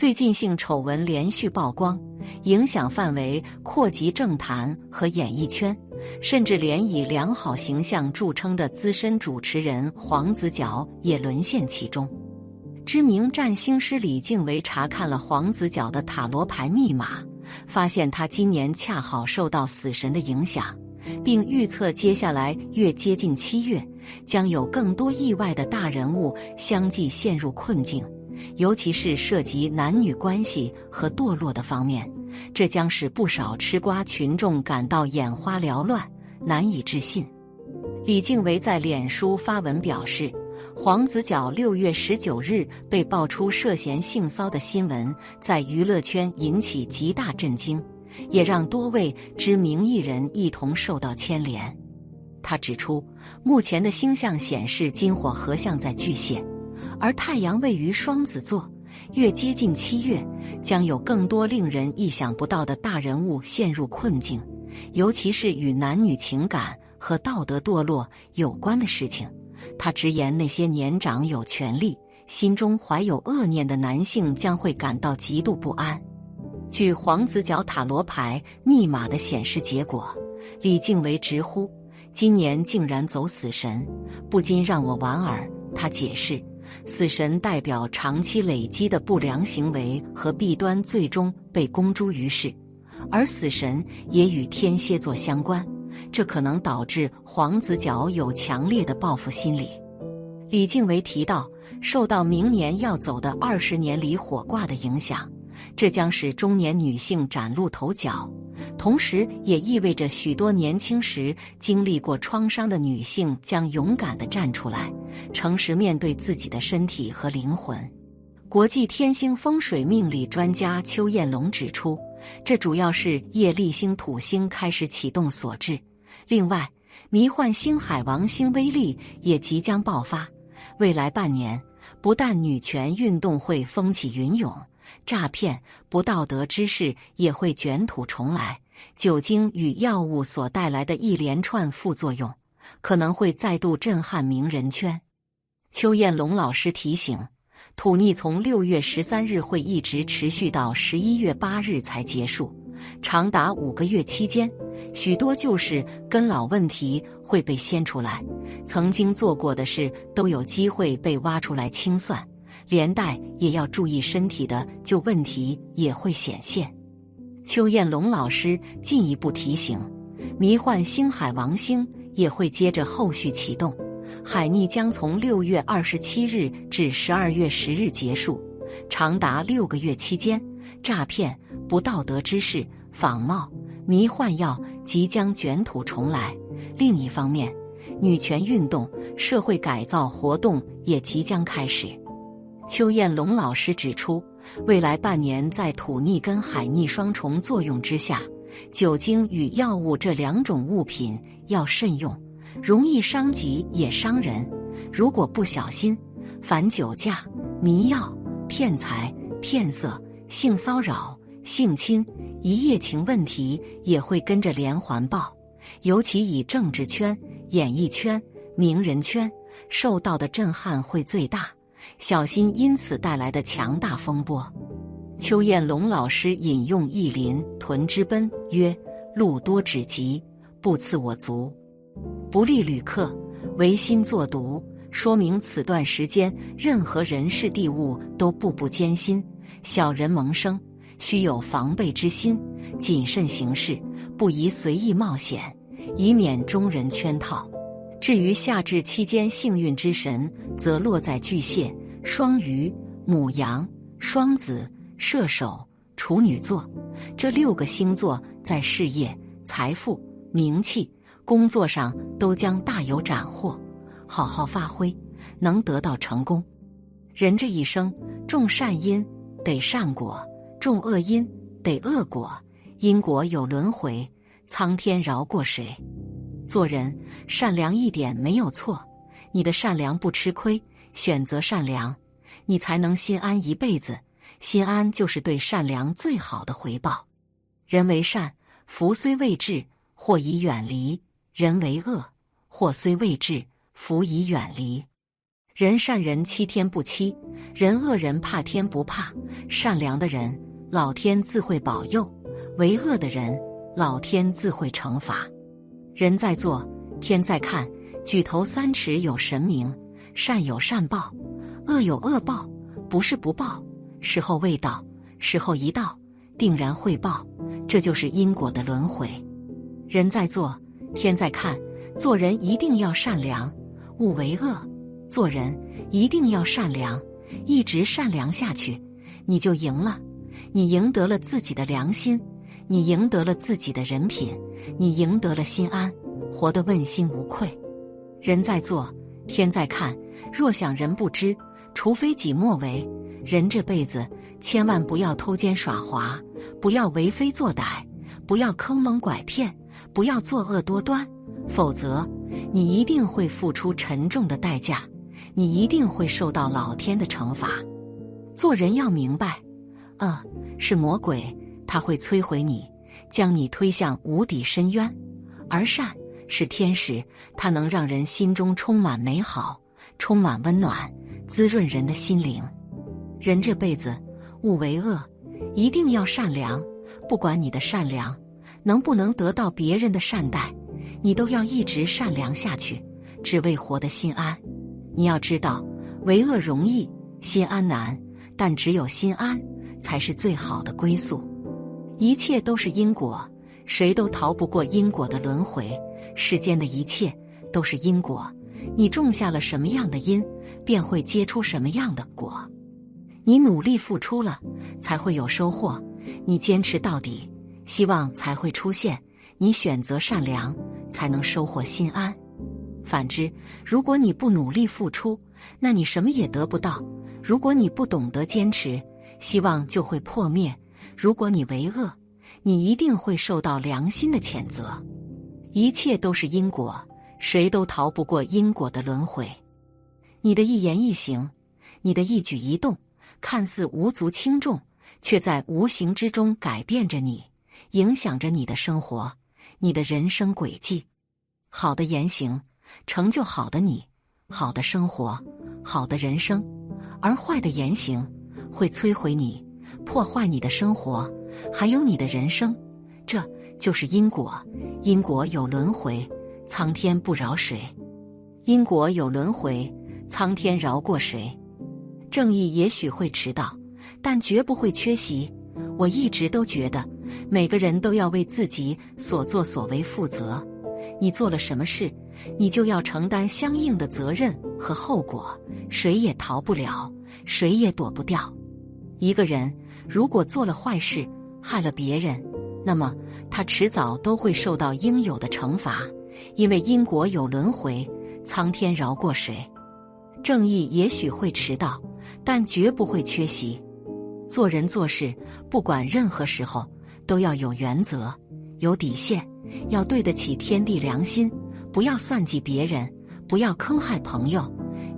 最近性丑闻连续曝光，影响范围扩及政坛和演艺圈，甚至连以良好形象著称的资深主持人黄子佼也沦陷其中。知名占星师李静维查看了黄子佼的塔罗牌密码，发现他今年恰好受到死神的影响，并预测接下来越接近七月，将有更多意外的大人物相继陷入困境。尤其是涉及男女关系和堕落的方面，这将使不少吃瓜群众感到眼花缭乱、难以置信。李静维在脸书发文表示，黄子佼六月十九日被爆出涉嫌性骚的新闻，在娱乐圈引起极大震惊，也让多位知名艺人一同受到牵连。他指出，目前的星象显示金火合相在巨蟹。而太阳位于双子座，越接近七月，将有更多令人意想不到的大人物陷入困境，尤其是与男女情感和道德堕落有关的事情。他直言，那些年长有权力、心中怀有恶念的男性将会感到极度不安。据黄子角塔罗牌密码的显示结果，李静维直呼今年竟然走死神，不禁让我莞尔。他解释。死神代表长期累积的不良行为和弊端最终被公诸于世，而死神也与天蝎座相关，这可能导致黄子佼有强烈的报复心理。李静维提到，受到明年要走的二十年里火卦的影响，这将使中年女性崭露头角。同时，也意味着许多年轻时经历过创伤的女性将勇敢地站出来，诚实面对自己的身体和灵魂。国际天星风水命理专家邱彦龙指出，这主要是业力星土星开始启动所致。另外，迷幻星海王星威力也即将爆发，未来半年不但女权运动会风起云涌。诈骗、不道德之事也会卷土重来，酒精与药物所带来的一连串副作用，可能会再度震撼名人圈。邱彦龙老师提醒：土逆从六月十三日会一直持续到十一月八日才结束，长达五个月期间，许多旧事跟老问题会被掀出来，曾经做过的事都有机会被挖出来清算。连带也要注意身体的旧问题也会显现。邱艳龙老师进一步提醒，迷幻星海王星也会接着后续启动，海逆将从六月二十七日至十二月十日结束，长达六个月期间，诈骗、不道德之事、仿冒、迷幻药即将卷土重来。另一方面，女权运动、社会改造活动也即将开始。邱艳龙老师指出，未来半年在土逆跟海逆双重作用之下，酒精与药物这两种物品要慎用，容易伤己也伤人。如果不小心，反酒驾、迷药、骗财、骗色、性骚扰、性侵、一夜情问题也会跟着连环爆。尤其以政治圈、演艺圈、名人圈受到的震撼会最大。小心因此带来的强大风波。邱彦龙老师引用意林屯之奔曰：“路多指疾，不次我足，不利旅客，唯心作毒。”说明此段时间任何人事地物都步步艰辛，小人萌生，需有防备之心，谨慎行事，不宜随意冒险，以免中人圈套。至于夏至期间幸运之神，则落在巨蟹、双鱼、母羊、双子、射手、处女座这六个星座，在事业、财富、名气、工作上都将大有斩获。好好发挥，能得到成功。人这一生，种善因得善果，种恶因得恶果，因果有轮回，苍天饶过谁？做人善良一点没有错，你的善良不吃亏，选择善良，你才能心安一辈子。心安就是对善良最好的回报。人为善，福虽未至，祸已远离；人为恶，祸虽未至，福已远离。人善人欺天不欺，人恶人怕天不怕。善良的人，老天自会保佑；为恶的人，老天自会惩罚。人在做，天在看。举头三尺有神明，善有善报，恶有恶报。不是不报，时候未到，时候一到，定然会报。这就是因果的轮回。人在做，天在看。做人一定要善良，勿为恶。做人一定要善良，一直善良下去，你就赢了。你赢得了自己的良心，你赢得了自己的人品，你赢得了心安，活得问心无愧。人在做，天在看。若想人不知，除非己莫为。人这辈子千万不要偷奸耍滑，不要为非作歹，不要坑蒙拐骗，不要作恶多端，否则你一定会付出沉重的代价。你一定会受到老天的惩罚。做人要明白，恶是魔鬼，它会摧毁你，将你推向无底深渊；而善是天使，它能让人心中充满美好，充满温暖，滋润人的心灵。人这辈子勿为恶，一定要善良。不管你的善良能不能得到别人的善待，你都要一直善良下去，只为活得心安。你要知道，为恶容易，心安难。但只有心安，才是最好的归宿。一切都是因果，谁都逃不过因果的轮回。世间的一切都是因果，你种下了什么样的因，便会结出什么样的果。你努力付出了，才会有收获；你坚持到底，希望才会出现；你选择善良，才能收获心安。反之，如果你不努力付出，那你什么也得不到；如果你不懂得坚持，希望就会破灭；如果你为恶，你一定会受到良心的谴责。一切都是因果，谁都逃不过因果的轮回。你的一言一行，你的一举一动，看似无足轻重，却在无形之中改变着你，影响着你的生活，你的人生轨迹。好的言行。成就好的你，好的生活，好的人生；而坏的言行会摧毁你，破坏你的生活，还有你的人生。这就是因果，因果有轮回，苍天不饶谁。因果有轮回，苍天饶过谁？正义也许会迟到，但绝不会缺席。我一直都觉得，每个人都要为自己所作所为负责。你做了什么事？你就要承担相应的责任和后果，谁也逃不了，谁也躲不掉。一个人如果做了坏事，害了别人，那么他迟早都会受到应有的惩罚，因为因果有轮回，苍天饶过谁？正义也许会迟到，但绝不会缺席。做人做事，不管任何时候，都要有原则，有底线，要对得起天地良心。不要算计别人，不要坑害朋友。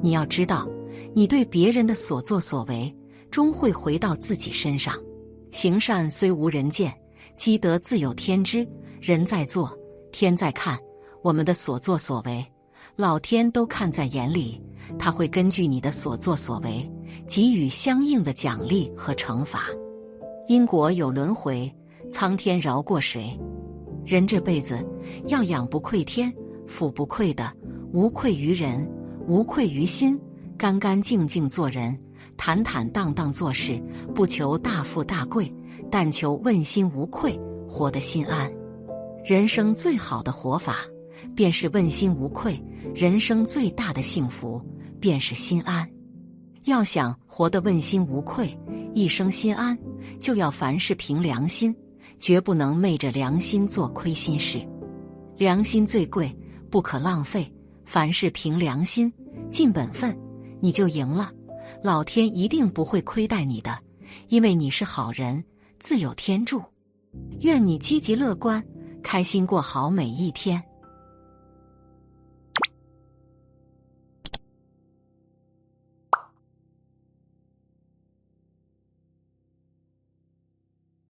你要知道，你对别人的所作所为，终会回到自己身上。行善虽无人见，积德自有天知。人在做，天在看。我们的所作所为，老天都看在眼里。他会根据你的所作所为，给予相应的奖励和惩罚。因果有轮回，苍天饶过谁？人这辈子要仰不愧天。富不愧的，无愧于人，无愧于心，干干净净做人，坦坦荡荡做事，不求大富大贵，但求问心无愧，活得心安。人生最好的活法，便是问心无愧；人生最大的幸福，便是心安。要想活得问心无愧，一生心安，就要凡事凭良心，绝不能昧着良心做亏心事。良心最贵。不可浪费，凡事凭良心，尽本分，你就赢了。老天一定不会亏待你的，因为你是好人，自有天助。愿你积极乐观，开心过好每一天。